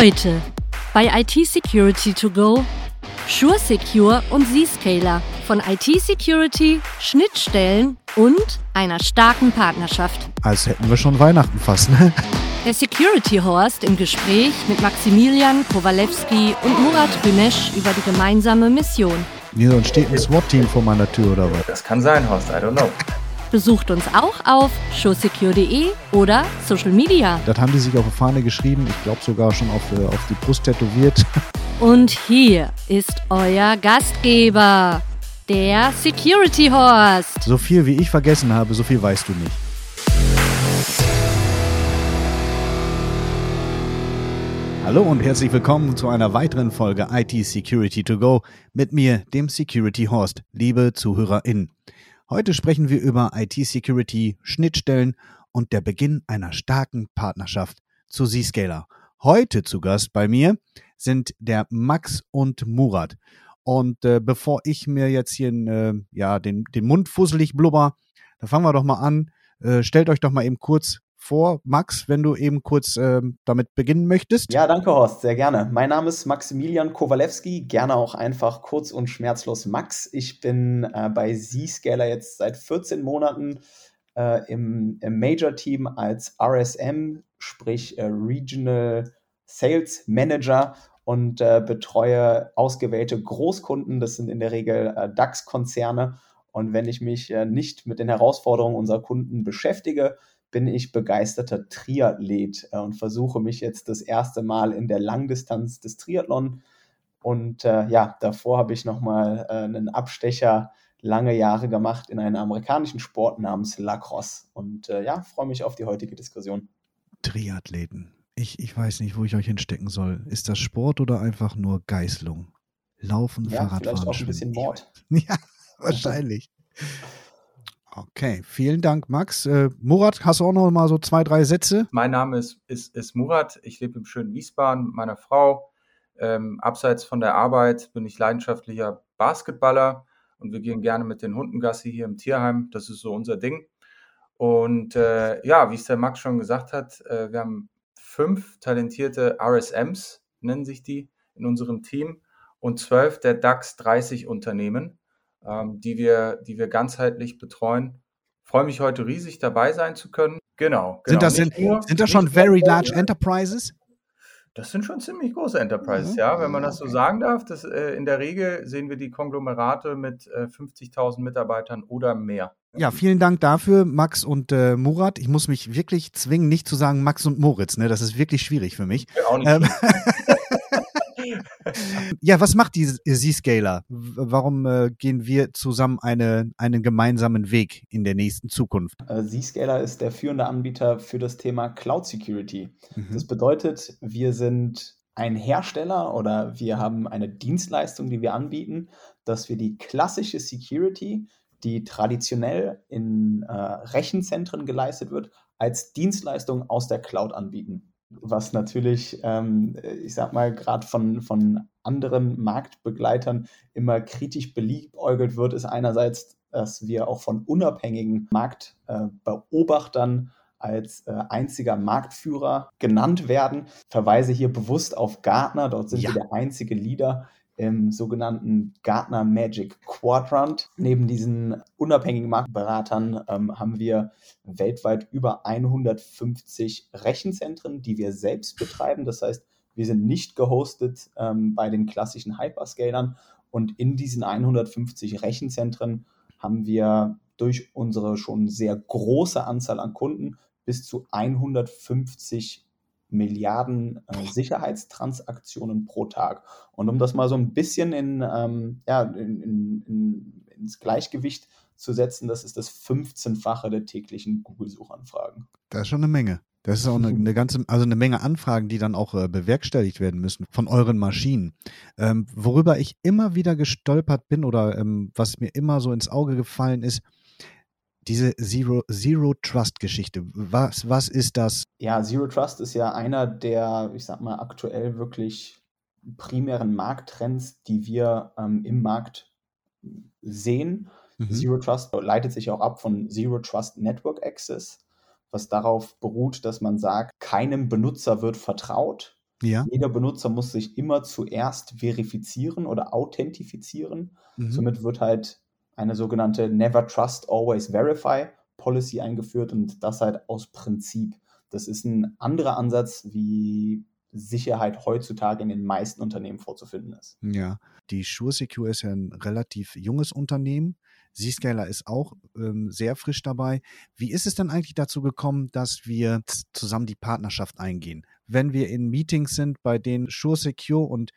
Heute bei IT Security to Go Sure Secure und Zscaler von IT Security, Schnittstellen und einer starken Partnerschaft. Als hätten wir schon Weihnachten fast, ne? Der Security Horst im Gespräch mit Maximilian Kowalewski und Murat Rünesch über die gemeinsame Mission. Wieso entsteht ein SWAT-Team vor meiner Tür oder was? Das kann sein, Horst, I don't know. Besucht uns auch auf showsecure.de oder Social Media. Das haben die sich auf die Fahne geschrieben. Ich glaube sogar schon auf, äh, auf die Brust tätowiert. Und hier ist euer Gastgeber, der Security Horst. So viel wie ich vergessen habe, so viel weißt du nicht. Hallo und herzlich willkommen zu einer weiteren Folge IT Security to Go mit mir, dem Security Horst, liebe ZuhörerInnen. Heute sprechen wir über IT-Security, Schnittstellen und der Beginn einer starken Partnerschaft zu Zscaler. Heute zu Gast bei mir sind der Max und Murat. Und äh, bevor ich mir jetzt hier äh, ja, den, den Mund fusselig blubber, da fangen wir doch mal an. Äh, stellt euch doch mal eben kurz vor, Max, wenn du eben kurz äh, damit beginnen möchtest. Ja, danke Horst, sehr gerne. Mein Name ist Maximilian Kowalewski, gerne auch einfach kurz und schmerzlos Max. Ich bin äh, bei Zscaler jetzt seit 14 Monaten äh, im, im Major-Team als RSM, sprich äh, Regional Sales Manager und äh, betreue ausgewählte Großkunden. Das sind in der Regel äh, DAX-Konzerne. Und wenn ich mich nicht mit den Herausforderungen unserer Kunden beschäftige, bin ich begeisterter Triathlet äh, und versuche mich jetzt das erste Mal in der Langdistanz des Triathlon. Und äh, ja, davor habe ich nochmal äh, einen Abstecher lange Jahre gemacht in einen amerikanischen Sport namens Lacrosse. Und äh, ja, freue mich auf die heutige Diskussion. Triathleten. Ich, ich weiß nicht, wo ich euch hinstecken soll. Ist das Sport oder einfach nur Geißlung? Laufen, ja, Fahrradfahren, vielleicht auch ein bisschen Mord. Ja, wahrscheinlich. Okay, vielen Dank, Max. Äh, Murat, hast du auch noch mal so zwei, drei Sätze? Mein Name ist, ist, ist Murat. Ich lebe im schönen Wiesbaden mit meiner Frau. Ähm, abseits von der Arbeit bin ich leidenschaftlicher Basketballer und wir gehen gerne mit den Hunden Gassi hier im Tierheim. Das ist so unser Ding. Und äh, ja, wie es der Max schon gesagt hat, äh, wir haben fünf talentierte RSMs, nennen sich die, in unserem Team und zwölf der DAX 30 Unternehmen ähm, die, wir, die wir ganzheitlich betreuen. Freue mich heute riesig dabei sein zu können. Genau. genau. Sind das, sind, nur, sind das schon very large enterprises? Das sind schon ziemlich große Enterprises, mhm. ja, wenn man das so sagen darf. Das, äh, in der Regel sehen wir die Konglomerate mit äh, 50.000 Mitarbeitern oder mehr. Ja, vielen Dank dafür, Max und äh, Murat. Ich muss mich wirklich zwingen, nicht zu sagen Max und Moritz. Ne? Das ist wirklich schwierig für mich. Ja, auch nicht. Ähm, ja, was macht die Z-Scaler? Warum äh, gehen wir zusammen eine, einen gemeinsamen Weg in der nächsten Zukunft? Äh, Z-Scaler ist der führende Anbieter für das Thema Cloud Security. Mhm. Das bedeutet, wir sind ein Hersteller oder wir haben eine Dienstleistung, die wir anbieten, dass wir die klassische Security, die traditionell in äh, Rechenzentren geleistet wird, als Dienstleistung aus der Cloud anbieten was natürlich, ähm, ich sag mal, gerade von, von anderen Marktbegleitern immer kritisch beliebäugelt wird, ist einerseits, dass wir auch von unabhängigen Marktbeobachtern äh, als äh, einziger Marktführer genannt werden. Verweise hier bewusst auf Gartner, dort sind ja. wir der einzige Leader im sogenannten Gartner Magic Quadrant. Neben diesen unabhängigen Marktberatern ähm, haben wir weltweit über 150 Rechenzentren, die wir selbst betreiben. Das heißt, wir sind nicht gehostet ähm, bei den klassischen Hyperscalern und in diesen 150 Rechenzentren haben wir durch unsere schon sehr große Anzahl an Kunden bis zu 150 Milliarden äh, Sicherheitstransaktionen pro Tag. Und um das mal so ein bisschen in, ähm, ja, in, in, in, ins Gleichgewicht zu setzen, das ist das 15-fache der täglichen Google-Suchanfragen. Das ist schon eine Menge. Das ist auch eine, eine, ganze, also eine Menge Anfragen, die dann auch äh, bewerkstelligt werden müssen von euren Maschinen. Ähm, worüber ich immer wieder gestolpert bin oder ähm, was mir immer so ins Auge gefallen ist, diese Zero, Zero Trust Geschichte. Was, was ist das? Ja, Zero Trust ist ja einer der, ich sag mal, aktuell wirklich primären Markttrends, die wir ähm, im Markt sehen. Mhm. Zero Trust leitet sich auch ab von Zero Trust Network Access, was darauf beruht, dass man sagt, keinem Benutzer wird vertraut. Ja. Jeder Benutzer muss sich immer zuerst verifizieren oder authentifizieren. Mhm. Somit wird halt eine sogenannte Never Trust, Always Verify Policy eingeführt und das halt aus Prinzip. Das ist ein anderer Ansatz, wie Sicherheit heutzutage in den meisten Unternehmen vorzufinden ist. Ja, die SureSecure ist ja ein relativ junges Unternehmen. Zscaler ist auch ähm, sehr frisch dabei. Wie ist es denn eigentlich dazu gekommen, dass wir zusammen die Partnerschaft eingehen? Wenn wir in Meetings sind, bei denen SureSecure und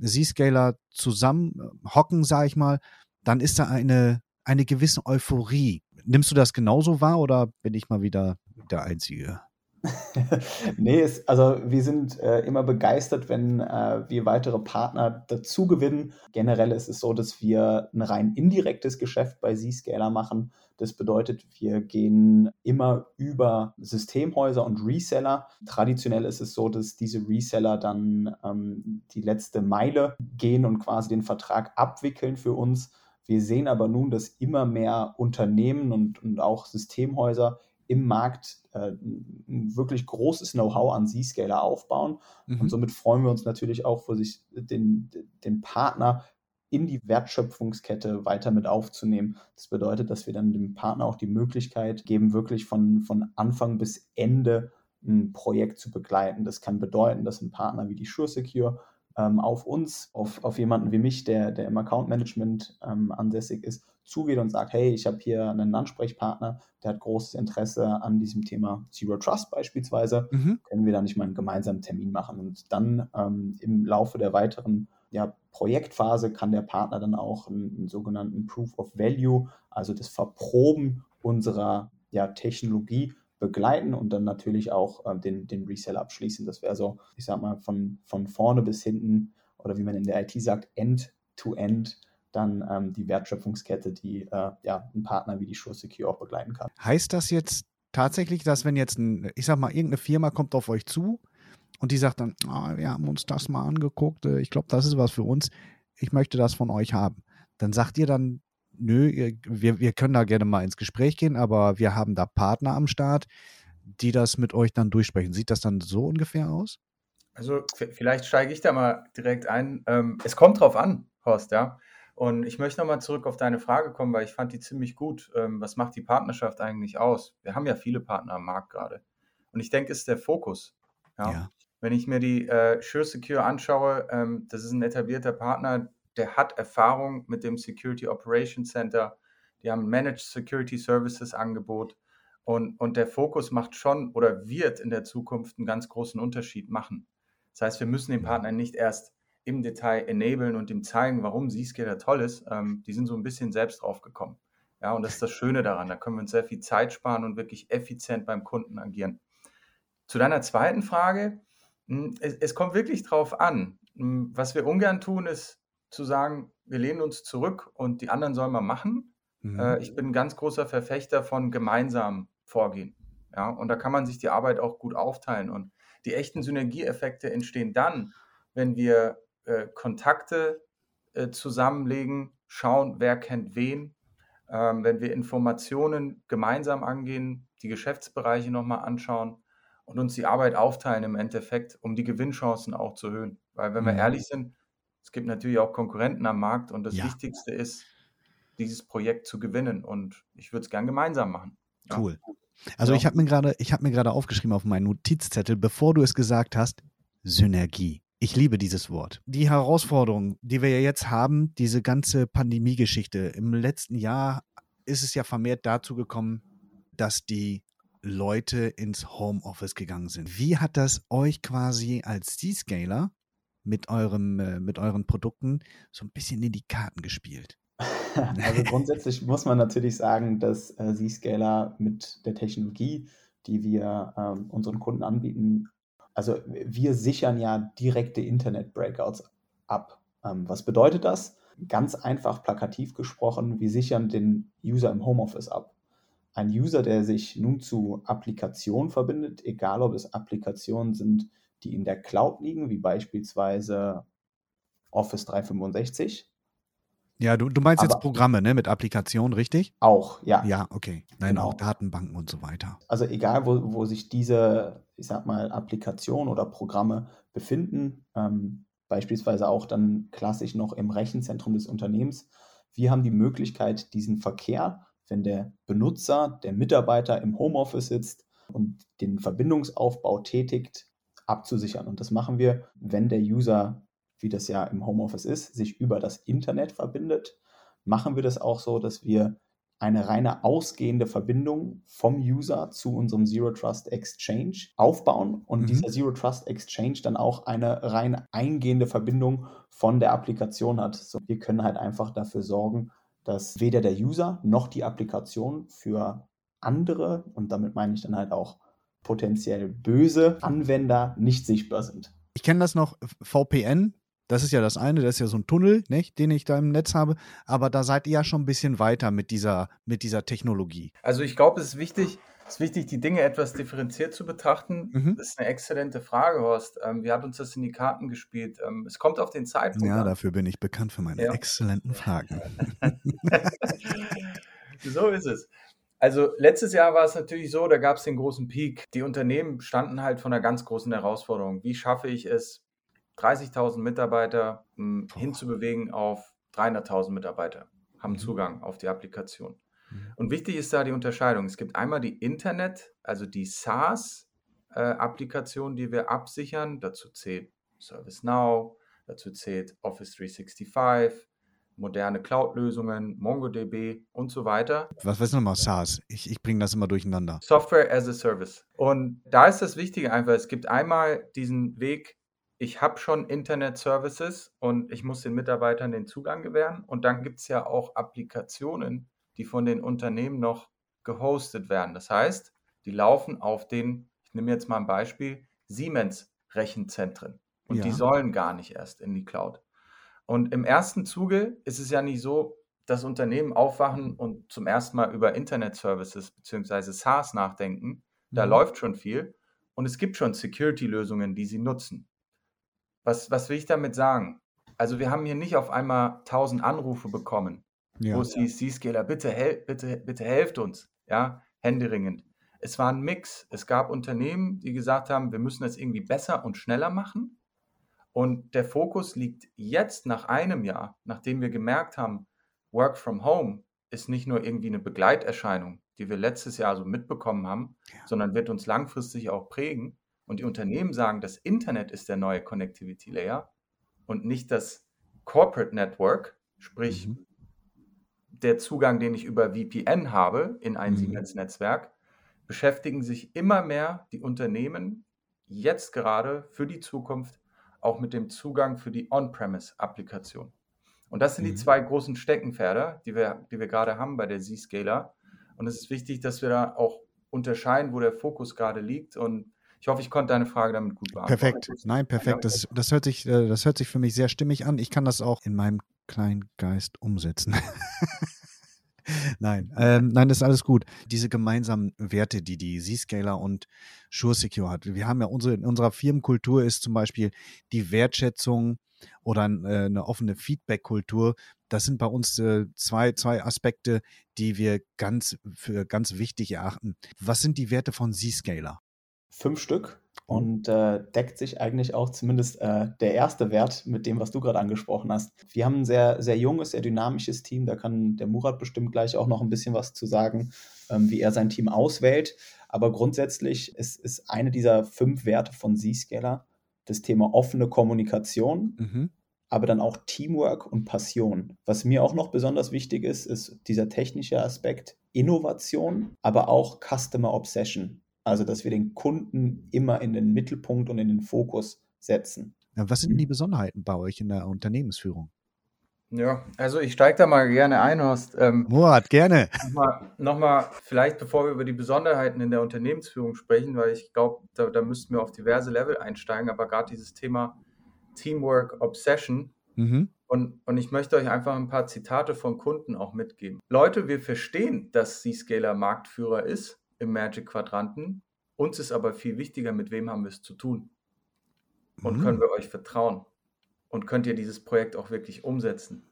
Zscaler zusammen äh, hocken, sage ich mal, dann ist da eine, eine gewisse Euphorie. Nimmst du das genauso wahr oder bin ich mal wieder der Einzige? nee, es, also wir sind äh, immer begeistert, wenn äh, wir weitere Partner dazu gewinnen. Generell ist es so, dass wir ein rein indirektes Geschäft bei Zscaler machen. Das bedeutet, wir gehen immer über Systemhäuser und Reseller. Traditionell ist es so, dass diese Reseller dann ähm, die letzte Meile gehen und quasi den Vertrag abwickeln für uns. Wir sehen aber nun, dass immer mehr Unternehmen und, und auch Systemhäuser im Markt äh, ein wirklich großes Know-how an Z-Scaler aufbauen. Mhm. Und somit freuen wir uns natürlich auch, für sich den, den Partner in die Wertschöpfungskette weiter mit aufzunehmen. Das bedeutet, dass wir dann dem Partner auch die Möglichkeit geben, wirklich von, von Anfang bis Ende ein Projekt zu begleiten. Das kann bedeuten, dass ein Partner wie die SureSecure ähm, auf uns, auf, auf jemanden wie mich, der, der im Account Management ähm, ansässig ist, zugeht und sagt, hey, ich habe hier einen Ansprechpartner, der hat großes Interesse an diesem Thema Zero Trust beispielsweise, mhm. können wir da nicht mal einen gemeinsamen Termin machen. Und dann ähm, im Laufe der weiteren ja, Projektphase kann der Partner dann auch einen, einen, sogenannten Proof of Value, also das Verproben unserer ja, Technologie begleiten und dann natürlich auch äh, den, den Reseller abschließen. Das wäre so, ich sag mal, von, von vorne bis hinten oder wie man in der IT sagt, End-to-End -End dann ähm, die Wertschöpfungskette, die äh, ja ein Partner wie die Sure Secure auch begleiten kann. Heißt das jetzt tatsächlich, dass wenn jetzt ein, ich sag mal, irgendeine Firma kommt auf euch zu und die sagt dann, oh, wir haben uns das mal angeguckt, äh, ich glaube, das ist was für uns, ich möchte das von euch haben. Dann sagt ihr dann, nö, wir, wir können da gerne mal ins Gespräch gehen, aber wir haben da Partner am Start, die das mit euch dann durchsprechen. Sieht das dann so ungefähr aus? Also vielleicht steige ich da mal direkt ein. Ähm, es kommt drauf an, Horst, ja. Und ich möchte nochmal zurück auf deine Frage kommen, weil ich fand die ziemlich gut. Ähm, was macht die Partnerschaft eigentlich aus? Wir haben ja viele Partner am Markt gerade. Und ich denke, es ist der Fokus. Ja? ja. Wenn ich mir die äh, Sure Secure anschaue, ähm, das ist ein etablierter Partner, der hat Erfahrung mit dem Security Operations Center. Die haben Managed Security Services Angebot. Und, und der Fokus macht schon oder wird in der Zukunft einen ganz großen Unterschied machen. Das heißt, wir müssen den Partner nicht erst im Detail enablen und ihm zeigen, warum Zscaler toll ist, ähm, die sind so ein bisschen selbst drauf gekommen. Ja, und das ist das Schöne daran. Da können wir uns sehr viel Zeit sparen und wirklich effizient beim Kunden agieren. Zu deiner zweiten Frage, hm, es, es kommt wirklich drauf an. Hm, was wir ungern tun, ist zu sagen, wir lehnen uns zurück und die anderen sollen mal machen. Mhm. Äh, ich bin ein ganz großer Verfechter von gemeinsamem Vorgehen. Ja, und da kann man sich die Arbeit auch gut aufteilen. Und die echten Synergieeffekte entstehen dann, wenn wir äh, Kontakte äh, zusammenlegen, schauen, wer kennt wen. Ähm, wenn wir Informationen gemeinsam angehen, die Geschäftsbereiche nochmal anschauen und uns die Arbeit aufteilen im Endeffekt, um die Gewinnchancen auch zu erhöhen. Weil wenn wir mhm. ehrlich sind, es gibt natürlich auch Konkurrenten am Markt und das ja. Wichtigste ist, dieses Projekt zu gewinnen und ich würde es gern gemeinsam machen. Ja. Cool. Also ja. ich habe mir gerade, ich habe mir gerade aufgeschrieben auf meinen Notizzettel, bevor du es gesagt hast, Synergie. Ich liebe dieses Wort. Die Herausforderung, die wir ja jetzt haben, diese ganze Pandemie-Geschichte. Im letzten Jahr ist es ja vermehrt dazu gekommen, dass die Leute ins Homeoffice gegangen sind. Wie hat das euch quasi als C-Scaler mit, eurem, äh, mit euren Produkten so ein bisschen in die Karten gespielt? Also grundsätzlich muss man natürlich sagen, dass äh, Z-Scaler mit der Technologie, die wir ähm, unseren Kunden anbieten, also wir sichern ja direkte Internet-Breakouts ab. Ähm, was bedeutet das? Ganz einfach plakativ gesprochen, wir sichern den User im Homeoffice ab. Ein User, der sich nun zu Applikationen verbindet, egal ob es Applikationen sind, die in der Cloud liegen, wie beispielsweise Office 365, Ja, du, du meinst Aber jetzt Programme, ne, mit Applikationen, richtig? Auch, ja. Ja, okay. Nein, genau. auch Datenbanken und so weiter. Also egal, wo, wo sich diese, ich sag mal, Applikationen oder Programme befinden, ähm, beispielsweise auch dann klassisch noch im Rechenzentrum des Unternehmens, wir haben die Möglichkeit, diesen Verkehr, wenn der Benutzer, der Mitarbeiter im Homeoffice sitzt und den Verbindungsaufbau tätigt, abzusichern. Und das machen wir, wenn der User wie das ja im Homeoffice ist, sich über das Internet verbindet, machen wir das auch so, dass wir eine reine ausgehende Verbindung vom User zu unserem Zero Trust Exchange aufbauen und mhm. dieser Zero Trust Exchange dann auch eine rein eingehende Verbindung von der Applikation hat. So, wir können halt einfach dafür sorgen, dass weder der User noch die Applikation für andere, und damit meine ich dann halt auch potenziell böse Anwender, nicht sichtbar sind. Ich kenne das noch, VPN, das ist ja das eine, das ist ja so ein Tunnel, nicht, den ich da im Netz habe. Aber da seid ihr ja schon ein bisschen weiter mit dieser, mit dieser Technologie. Also ich glaube, es ist wichtig, es ist wichtig, die Dinge etwas differenziert zu betrachten. Mhm. Das ist eine exzellente Frage, Horst. Ähm, wie hat uns das in die Karten gespielt? Ähm, es kommt auf den Zeitpunkt. Ja, an. dafür bin ich bekannt für meine ja. exzellenten Fragen. so ist es. Also letztes Jahr war es natürlich so, da gab es den großen Peak. Die Unternehmen standen halt vor einer ganz großen Herausforderung. Wie schaffe ich es, 30.000 Mitarbeiter hm, hinzubewegen auf 300.000 Mitarbeiter haben mhm. Zugang auf die Applikation. Mhm. Und wichtig ist da die Unterscheidung. Es gibt einmal die Internet, also die SaaS-Applikation, äh, die wir absichern. Dazu zählt ServiceNow, dazu zählt Office 365, moderne Cloud-Lösungen, MongoDB und so weiter. Was ist nochmal SaaS? Ich, ich bringe das immer durcheinander. Software as a Service. Und da ist das Wichtige einfach, es gibt einmal diesen Weg, ich habe schon Internet-Services und ich muss den Mitarbeitern den Zugang gewähren. Und dann gibt es ja auch Applikationen, die von den Unternehmen noch gehostet werden. Das heißt, die laufen auf den, ich nehme jetzt mal ein Beispiel, Siemens-Rechenzentren. Und ja. die sollen gar nicht erst in die Cloud. Und im ersten Zuge ist es ja nicht so, dass Unternehmen aufwachen und zum ersten Mal über Internet-Services bzw. SaaS nachdenken. Da mhm. läuft schon viel. Und es gibt schon Security-Lösungen, die sie nutzen. Was, was will ich damit sagen? Also wir haben hier nicht auf einmal 1000 Anrufe bekommen, ja. wo es hieß, C-Scaler, bitte, hel bitte, bitte helft uns, ja, händeringend. Es war ein Mix. Es gab Unternehmen, die gesagt haben, wir müssen das irgendwie besser und schneller machen. Und der Fokus liegt jetzt nach einem Jahr, nachdem wir gemerkt haben, Work from Home ist nicht nur irgendwie eine Begleiterscheinung, die wir letztes Jahr so mitbekommen haben, ja. sondern wird uns langfristig auch prägen und die Unternehmen sagen, das Internet ist der neue Connectivity Layer und nicht das Corporate Network, sprich mhm. der Zugang, den ich über VPN habe in ein mhm. Siemens-Netzwerk, beschäftigen sich immer mehr die Unternehmen jetzt gerade für die Zukunft auch mit dem Zugang für die On-Premise-Applikation. Und das sind mhm. die zwei großen Steckenpferde, die wir, die wir gerade haben bei der Z-Scaler. Und es ist wichtig, dass wir da auch unterscheiden, wo der Fokus gerade liegt. Und ich hoffe, ich konnte deine Frage damit gut beantworten. Perfekt. Nein, perfekt. Das, das, hört sich, äh, das hört sich für mich sehr stimmig an. Ich kann das auch in meinem kleinen Geist umsetzen. nein, ähm, nein, das ist alles gut. Diese gemeinsamen Werte, die die Z-Scaler und Sure Secure hat. Wir haben ja unsere, in unserer Firmenkultur ist zum Beispiel die Wertschätzung oder äh, eine offene Feedback-Kultur. Das sind bei uns äh, zwei, zwei Aspekte, die wir ganz für ganz wichtig erachten. Was sind die Werte von Z-Scaler? Fünf Stück und äh, deckt sich eigentlich auch zumindest äh, der erste Wert mit dem, was du gerade angesprochen hast. Wir haben ein sehr, sehr junges, sehr dynamisches Team. Da kann der Murat bestimmt gleich auch noch ein bisschen was zu sagen, ähm, wie er sein Team auswählt. Aber grundsätzlich ist, ist eine dieser fünf Werte von Zscaler das Thema offene Kommunikation, mhm. aber dann auch Teamwork und Passion. Was mir auch noch besonders wichtig ist, ist dieser technische Aspekt Innovation, aber auch Customer Obsession. Also, dass wir den Kunden immer in den Mittelpunkt und in den Fokus setzen. Ja, was sind denn die Besonderheiten bei euch in der Unternehmensführung? Ja, also ich steige da mal gerne ein, Horst. Ähm, Murat, gerne. Nochmal, noch vielleicht bevor wir über die Besonderheiten in der Unternehmensführung sprechen, weil ich glaube, da, da müssten wir auf diverse Level einsteigen, aber gerade dieses Thema Teamwork, Obsession. Mhm. Und, und ich möchte euch einfach ein paar Zitate von Kunden auch mitgeben. Leute, wir verstehen, dass C-Scaler Marktführer ist im Magic-Quadranten. Uns ist aber viel wichtiger, mit wem haben wir es zu tun. Und mhm. können wir euch vertrauen? Und könnt ihr dieses Projekt auch wirklich umsetzen?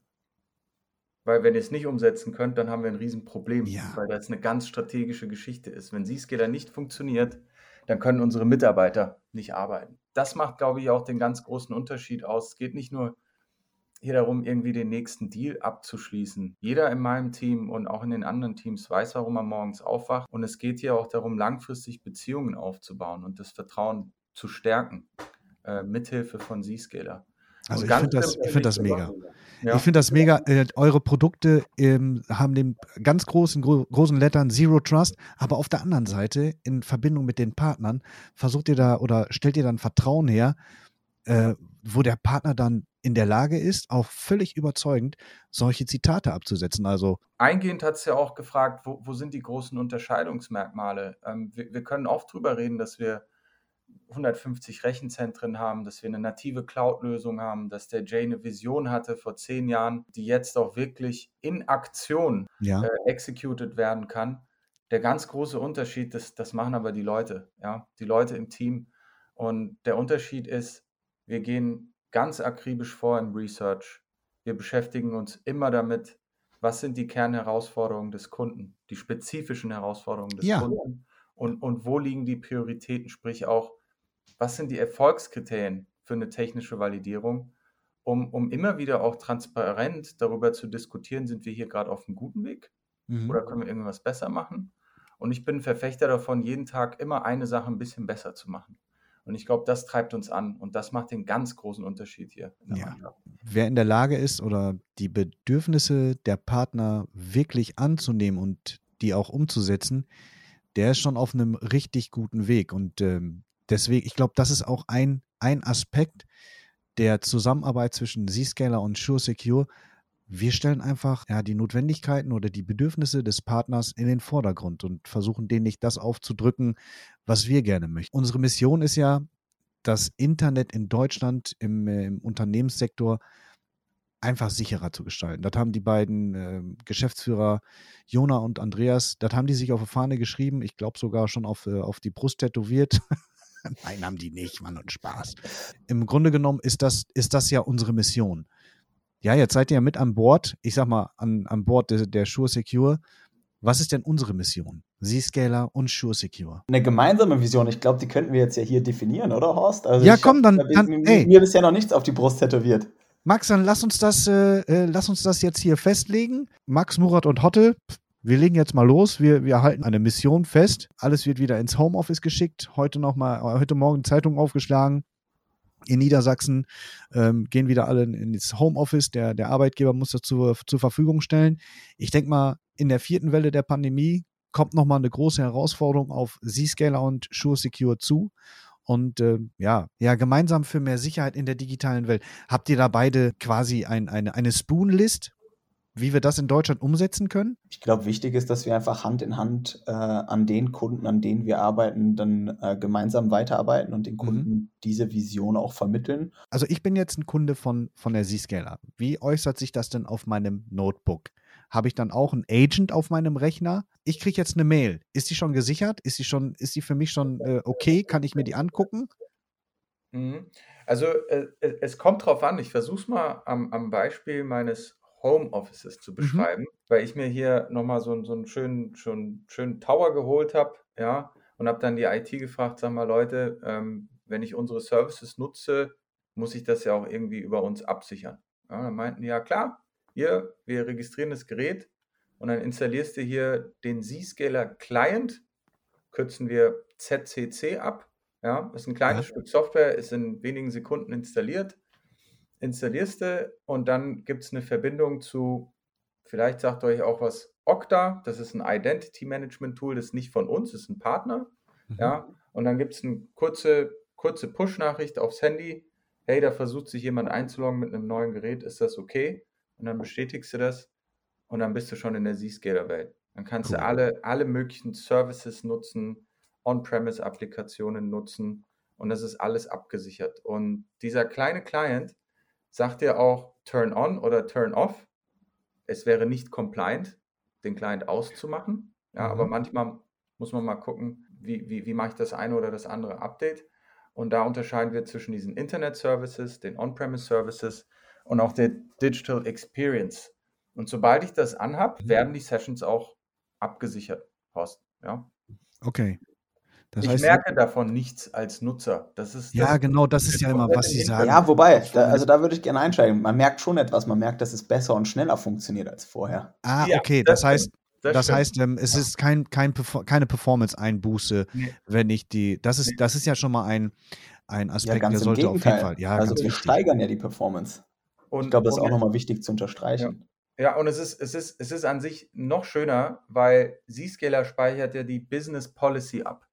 weil wenn ihr es nicht umsetzen könnt, dann haben wir ein Riesenproblem, Ja. weil das eine ganz strategische Geschichte ist. Wenn Zscaler nicht funktioniert, dann können unsere Mitarbeiter nicht arbeiten. Das macht, glaube ich, auch den ganz großen Unterschied aus. Es geht nicht nur hier darum, irgendwie den nächsten Deal abzuschließen. Jeder in meinem Team und auch in den anderen Teams weiß, warum er morgens aufwacht. Und es geht hier auch darum, langfristig Beziehungen aufzubauen und das Vertrauen zu stärken, äh, mithilfe von Zscaler. Also ich finde das, ich find das mega. Ja. Ich finde das mega. Äh, eure Produkte ähm, haben den ganz großen, gro großen Lettern Zero Trust, aber auf der anderen Seite, in Verbindung mit den Partnern, versucht ihr da oder stellt ihr dann Vertrauen her, äh, wo der Partner dann in der Lage ist, auch völlig überzeugend solche Zitate abzusetzen. Also, Eingehend hat es ja auch gefragt, wo, wo sind die großen Unterscheidungsmerkmale? Ähm, wir, wir können oft drüber reden, dass wir 150 Rechenzentren haben, dass wir eine native Cloud-Lösung haben, dass der Jay eine Vision hatte vor zehn Jahren, die jetzt auch wirklich in Aktion ja, äh, executed werden kann. Der ganz große Unterschied, das, das machen aber die Leute, ja, die Leute im Team. Und der Unterschied ist, wir gehen ganz akribisch vor im Research. Wir beschäftigen uns immer damit, was sind die Kernherausforderungen des Kunden, die spezifischen Herausforderungen des Ja. Kunden und, und wo liegen die Prioritäten, sprich auch, was sind die Erfolgskriterien für eine technische Validierung, um, um immer wieder auch transparent darüber zu diskutieren, sind wir hier gerade auf einem guten Weg mhm. oder können wir irgendwas besser machen? Und ich bin Verfechter davon, jeden Tag immer eine Sache ein bisschen besser zu machen. Und ich glaube, das treibt uns an und das macht den ganz großen Unterschied hier. in Ja. Wer in der Lage ist oder die Bedürfnisse der Partner wirklich anzunehmen und die auch umzusetzen, der ist schon auf einem richtig guten Weg. Und ähm, deswegen, ich glaube, das ist auch ein, ein Aspekt der Zusammenarbeit zwischen Zscaler und SureSecure. Wir stellen einfach ja, die Notwendigkeiten oder die Bedürfnisse des Partners in den Vordergrund und versuchen denen nicht das aufzudrücken, was wir gerne möchten. Unsere Mission ist ja, das Internet in Deutschland im, im Unternehmenssektor einfach sicherer zu gestalten. Das haben die beiden äh, Geschäftsführer Jona und Andreas, das haben die sich auf die Fahne geschrieben. Ich glaube sogar schon auf, äh, auf die Brust tätowiert. Nein, haben die nicht, Mann und Spaß. Im Grunde genommen ist das, ist das ja unsere Mission. Ja, jetzt seid ihr ja mit an Bord, ich sag mal, an, an Bord der, der Sure Secure. Was ist denn unsere Mission? Zscaler und Sure Secure. Eine gemeinsame Vision, ich glaube, die könnten wir jetzt ja hier definieren, oder Horst? Also Ja, komm, dann- hab- dann- mir, ey. mir ist ja noch nichts auf die Brust tätowiert. Max, dann lass uns das, äh, äh, lass uns das jetzt hier festlegen. Max, Murat und Hotte, wir legen jetzt mal los. Wir, wir halten eine Mission fest. Alles wird wieder ins Homeoffice geschickt. Heute noch mal, heute Morgen Zeitung aufgeschlagen. In Niedersachsen ähm, gehen wieder alle in- ins Homeoffice. Der, der Arbeitgeber muss das zur, zur Verfügung stellen. Ich denke mal, in der vierten Welle der Pandemie kommt noch mal eine große Herausforderung auf Zscaler und Sure Secure zu. Und äh, ja, ja, gemeinsam für mehr Sicherheit in der digitalen Welt. Habt ihr da beide quasi ein, eine, eine Spoon-List, wie wir das in Deutschland umsetzen können? Ich glaube, wichtig ist, dass wir einfach Hand in Hand äh, an den Kunden, an denen wir arbeiten, dann äh, gemeinsam weiterarbeiten und den Kunden diese Vision auch vermitteln. Also ich bin jetzt ein Kunde von, von der Zscaler. Wie äußert sich das denn auf meinem Notebook? Habe ich dann auch einen Agent auf meinem Rechner? Ich kriege jetzt eine Mail. Ist die schon gesichert? Ist die schon, ist die für mich schon äh, okay? Kann ich mir die angucken? Mhm. Also äh, es kommt drauf an, ich versuche es mal am, am Beispiel meines Homeoffices zu beschreiben, weil ich mir hier nochmal so, einen- so einen schönen, schon schönen Tower geholt habe, ja, und habe dann die IT gefragt, sag mal Leute, ähm, wenn ich unsere Services nutze, muss ich das ja auch irgendwie über uns absichern. Ja, dann meinten die, ja klar, hier, wir registrieren das Gerät und dann installierst du hier den Zscaler Client, kürzen wir ZCC ab. Ja, ist ein kleines Ja. Stück Software, ist in wenigen Sekunden installiert. Installierst du und dann gibt es eine Verbindung zu, vielleicht sagt euch auch was, Okta, das ist ein Identity Management Tool, das ist nicht von uns, das ist ein Partner. Ja, und dann gibt es eine kurze, kurze Push-Nachricht aufs Handy. Hey, da versucht sich jemand einzuloggen mit einem neuen Gerät, ist das okay? Und dann bestätigst du das und dann bist du schon in der Zscaler-Welt. Dann kannst Cool. du alle, alle möglichen Services nutzen, On-Premise-Applikationen nutzen und das ist alles abgesichert. Und dieser kleine Client sagt dir auch Turn on oder Turn off. Es wäre nicht compliant, den Client auszumachen. Ja, Mhm. aber manchmal muss man mal gucken, wie, wie, wie mache ich das eine oder das andere Update. Und da unterscheiden wir zwischen diesen Internet Services, den On-Premise Services und auch der Digital Experience Und sobald ich das anhab, werden die Sessions auch abgesichert, Horst. Ja. Okay. Das ich heißt, merke davon nichts als Nutzer. Das ist, ja, das genau, das ist ja immer, was Sie sagen. Ja, wobei, da, also da würde ich gerne einsteigen. Man merkt schon etwas, man merkt, dass es besser und schneller funktioniert als vorher. Ah, okay, das, das, heißt, das, das heißt, ähm, es ist kein, kein keine Performance-Einbuße, nee. wenn ich die. Das ist, das ist ja schon mal ein, ein Aspekt, ja, der sollte auf jeden Fall. Ja, also wir wichtig. steigern ja die Performance. Und, ich glaube, das ist auch nochmal wichtig zu unterstreichen. Ja. ja, und es ist, es, ist, es ist an sich noch schöner, weil Zscaler speichert ja die Business Policy ab.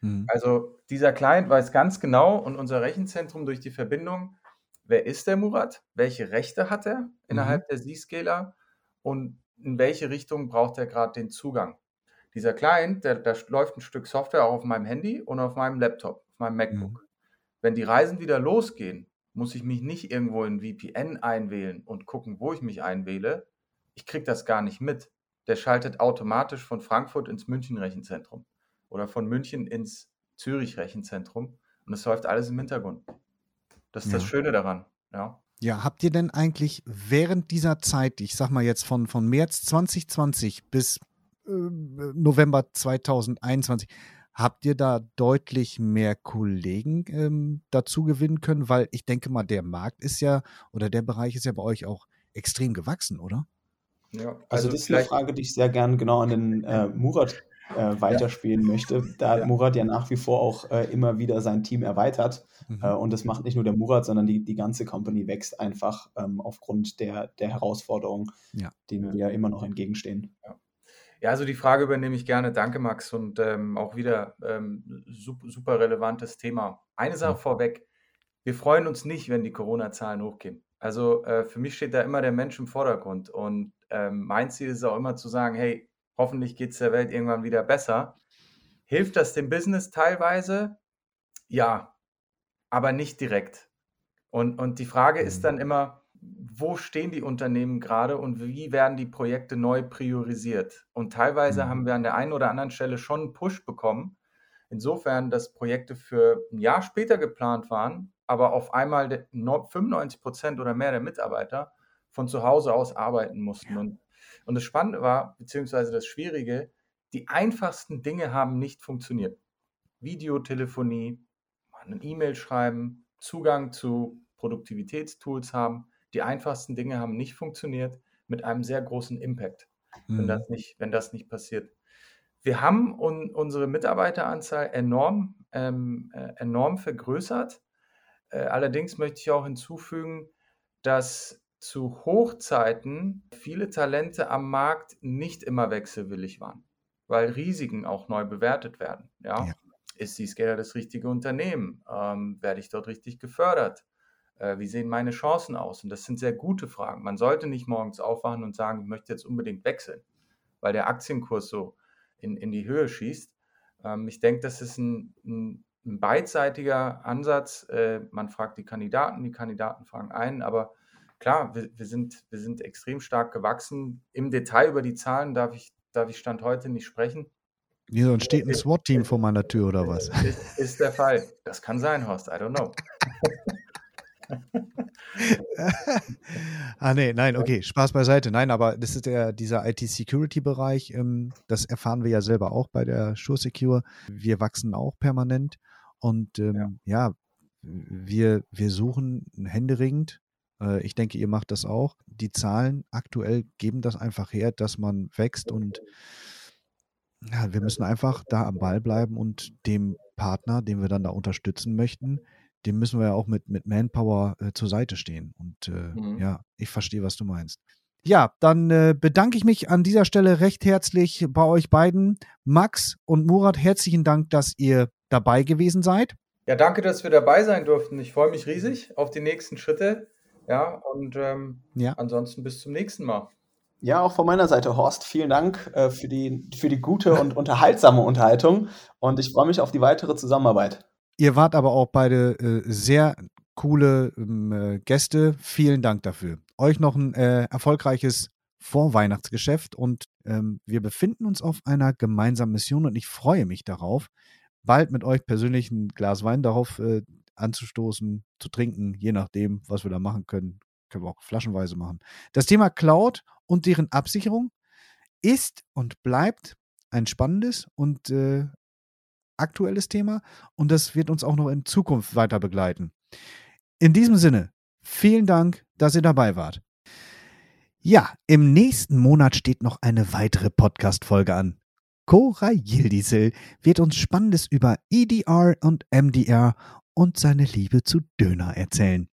Mhm. Also dieser Client weiß ganz genau und unser Rechenzentrum durch die Verbindung, wer ist der Murat, welche Rechte hat er innerhalb mhm. der Zscaler und in welche Richtung braucht er gerade den Zugang. Dieser Client, da läuft ein Stück Software auch auf meinem Handy und auf meinem Laptop, auf meinem MacBook. Mhm. Wenn die Reisen wieder losgehen, muss ich mich nicht irgendwo in VPN einwählen und gucken, wo ich mich einwähle. Ich kriege das gar nicht mit. Der schaltet automatisch von Frankfurt ins München Rechenzentrum oder von München ins Zürich Rechenzentrum und es läuft alles im Hintergrund. Das ist ja. das Schöne daran. Ja. Ja, habt ihr denn eigentlich während dieser Zeit, ich sag mal jetzt von, von März 2020 bis äh, November 2021, habt ihr da deutlich mehr Kollegen ähm, dazu gewinnen können? Weil ich denke mal, der Markt ist ja oder der Bereich ist ja bei euch auch extrem gewachsen, oder? Ja, also, also das ist eine Frage, die ich sehr gern genau an den äh, Murat äh, weiterspielen ja. möchte. Da ja. Murat ja nach wie vor auch äh, immer wieder sein Team erweitert. Mhm. Äh, und das macht nicht nur der Murat, sondern die, die ganze Company wächst einfach ähm, aufgrund der, der Herausforderungen, ja. denen wir immer noch entgegenstehen. Ja. also die Frage übernehme ich gerne. Danke, Max. Und ähm, auch wieder ähm, super, super, relevantes Thema. Eine Sache vorweg. Wir freuen uns nicht, wenn die Corona-Zahlen hochgehen. Also äh, für mich steht da immer der Mensch im Vordergrund. Und ähm, mein Ziel ist auch immer zu sagen, hey, Hoffentlich geht es der Welt irgendwann wieder besser. Hilft das dem Business teilweise? Ja, aber nicht direkt. Und, und die Frage ist dann immer, wo stehen die Unternehmen gerade und wie werden die Projekte neu priorisiert? Und teilweise mhm. haben wir an der einen oder anderen Stelle schon einen Push bekommen. Insofern, dass Projekte für ein Jahr später geplant waren, aber auf einmal 95 Prozent oder mehr der Mitarbeiter von zu Hause aus arbeiten mussten. Und und das Spannende war, beziehungsweise das Schwierige, die einfachsten Dinge haben nicht funktioniert. Videotelefonie, eine E-Mail schreiben, Zugang zu Produktivitätstools haben. Die einfachsten Dinge haben nicht funktioniert mit einem sehr großen Impact, mhm. wenn, das nicht, wenn das nicht passiert. Wir haben un, unsere Mitarbeiteranzahl enorm, ähm, äh, enorm vergrößert. Äh, allerdings möchte ich auch hinzufügen, dass zu Hochzeiten viele Talente am Markt nicht immer wechselwillig waren, weil Risiken auch neu bewertet werden. Ja? ja. Ist die Scaler das richtige Unternehmen? Ähm, werde ich dort richtig gefördert? Äh, wie sehen meine Chancen aus? Und das sind sehr gute Fragen. Man sollte nicht morgens aufwachen und sagen, ich möchte jetzt unbedingt wechseln, weil der Aktienkurs so in, in die Höhe schießt. Ähm, ich denke, das ist ein, ein, ein beidseitiger Ansatz. Äh, man fragt die Kandidaten, die Kandidaten fragen einen, aber klar, wir, wir, sind, wir sind extrem stark gewachsen. Im Detail über die Zahlen darf ich, darf ich Stand heute nicht sprechen. Wieso entsteht ein SWAT-Team vor meiner Tür oder was? Ist, ist, der Fall. Das kann sein, Horst. I don't know. ah, nee, nein, okay, Spaß beiseite. Nein, aber das ist der, dieser IT-Security-Bereich. Ähm, das erfahren wir ja selber auch bei der Sure Secure. Wir wachsen auch permanent und ähm, ja. ja, wir, wir suchen händeringend äh, ich denke, ihr macht das auch. Die Zahlen aktuell geben das einfach her, dass man wächst und ja, wir müssen einfach da am Ball bleiben und dem Partner, den wir dann da unterstützen möchten, dem müssen wir ja auch mit, mit Manpower äh, zur Seite stehen. Und äh, mhm. ja, ich verstehe, was du meinst. Ja, dann äh, bedanke ich mich an dieser Stelle recht herzlich bei euch beiden. Max und Murat, herzlichen Dank, dass ihr dabei gewesen seid. Ja, danke, dass wir dabei sein durften. Ich freue mich riesig auf die nächsten Schritte. Ja, und ähm, ja. ansonsten bis zum nächsten Mal. Ja, auch von meiner Seite, Horst, vielen Dank äh, für, die, für die gute und unterhaltsame Unterhaltung und ich freue mich auf die weitere Zusammenarbeit. Ihr wart aber auch beide äh, sehr coole ähm, äh, Gäste. Vielen Dank dafür. Euch noch ein äh, erfolgreiches Vorweihnachtsgeschäft und ähm, wir befinden uns auf einer gemeinsamen Mission und ich freue mich darauf, bald mit euch persönlich ein Glas Wein darauf äh, anzustoßen, zu trinken, je nachdem, was wir da machen können. können wir auch flaschenweise machen. Das Thema Cloud und deren Absicherung ist und bleibt ein spannendes und äh, aktuelles Thema und das wird uns auch noch in Zukunft weiter begleiten. In diesem Sinne, vielen Dank, dass ihr dabei wart. Ja, im nächsten Monat steht noch eine weitere Podcast-Folge an. Cora Yildizel wird uns Spannendes über EDR und MDR und seine Liebe zu Döner erzählen.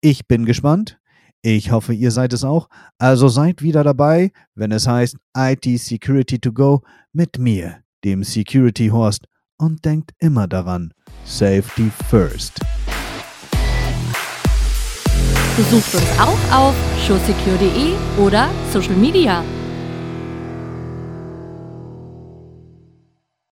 Ich bin gespannt. Ich hoffe, ihr seid es auch. Also seid wieder dabei, wenn es heißt IT Security to Go mit mir, dem Security Horst. Und denkt immer daran, Safety First. Besucht uns auch auf showsecure.de oder Social Media.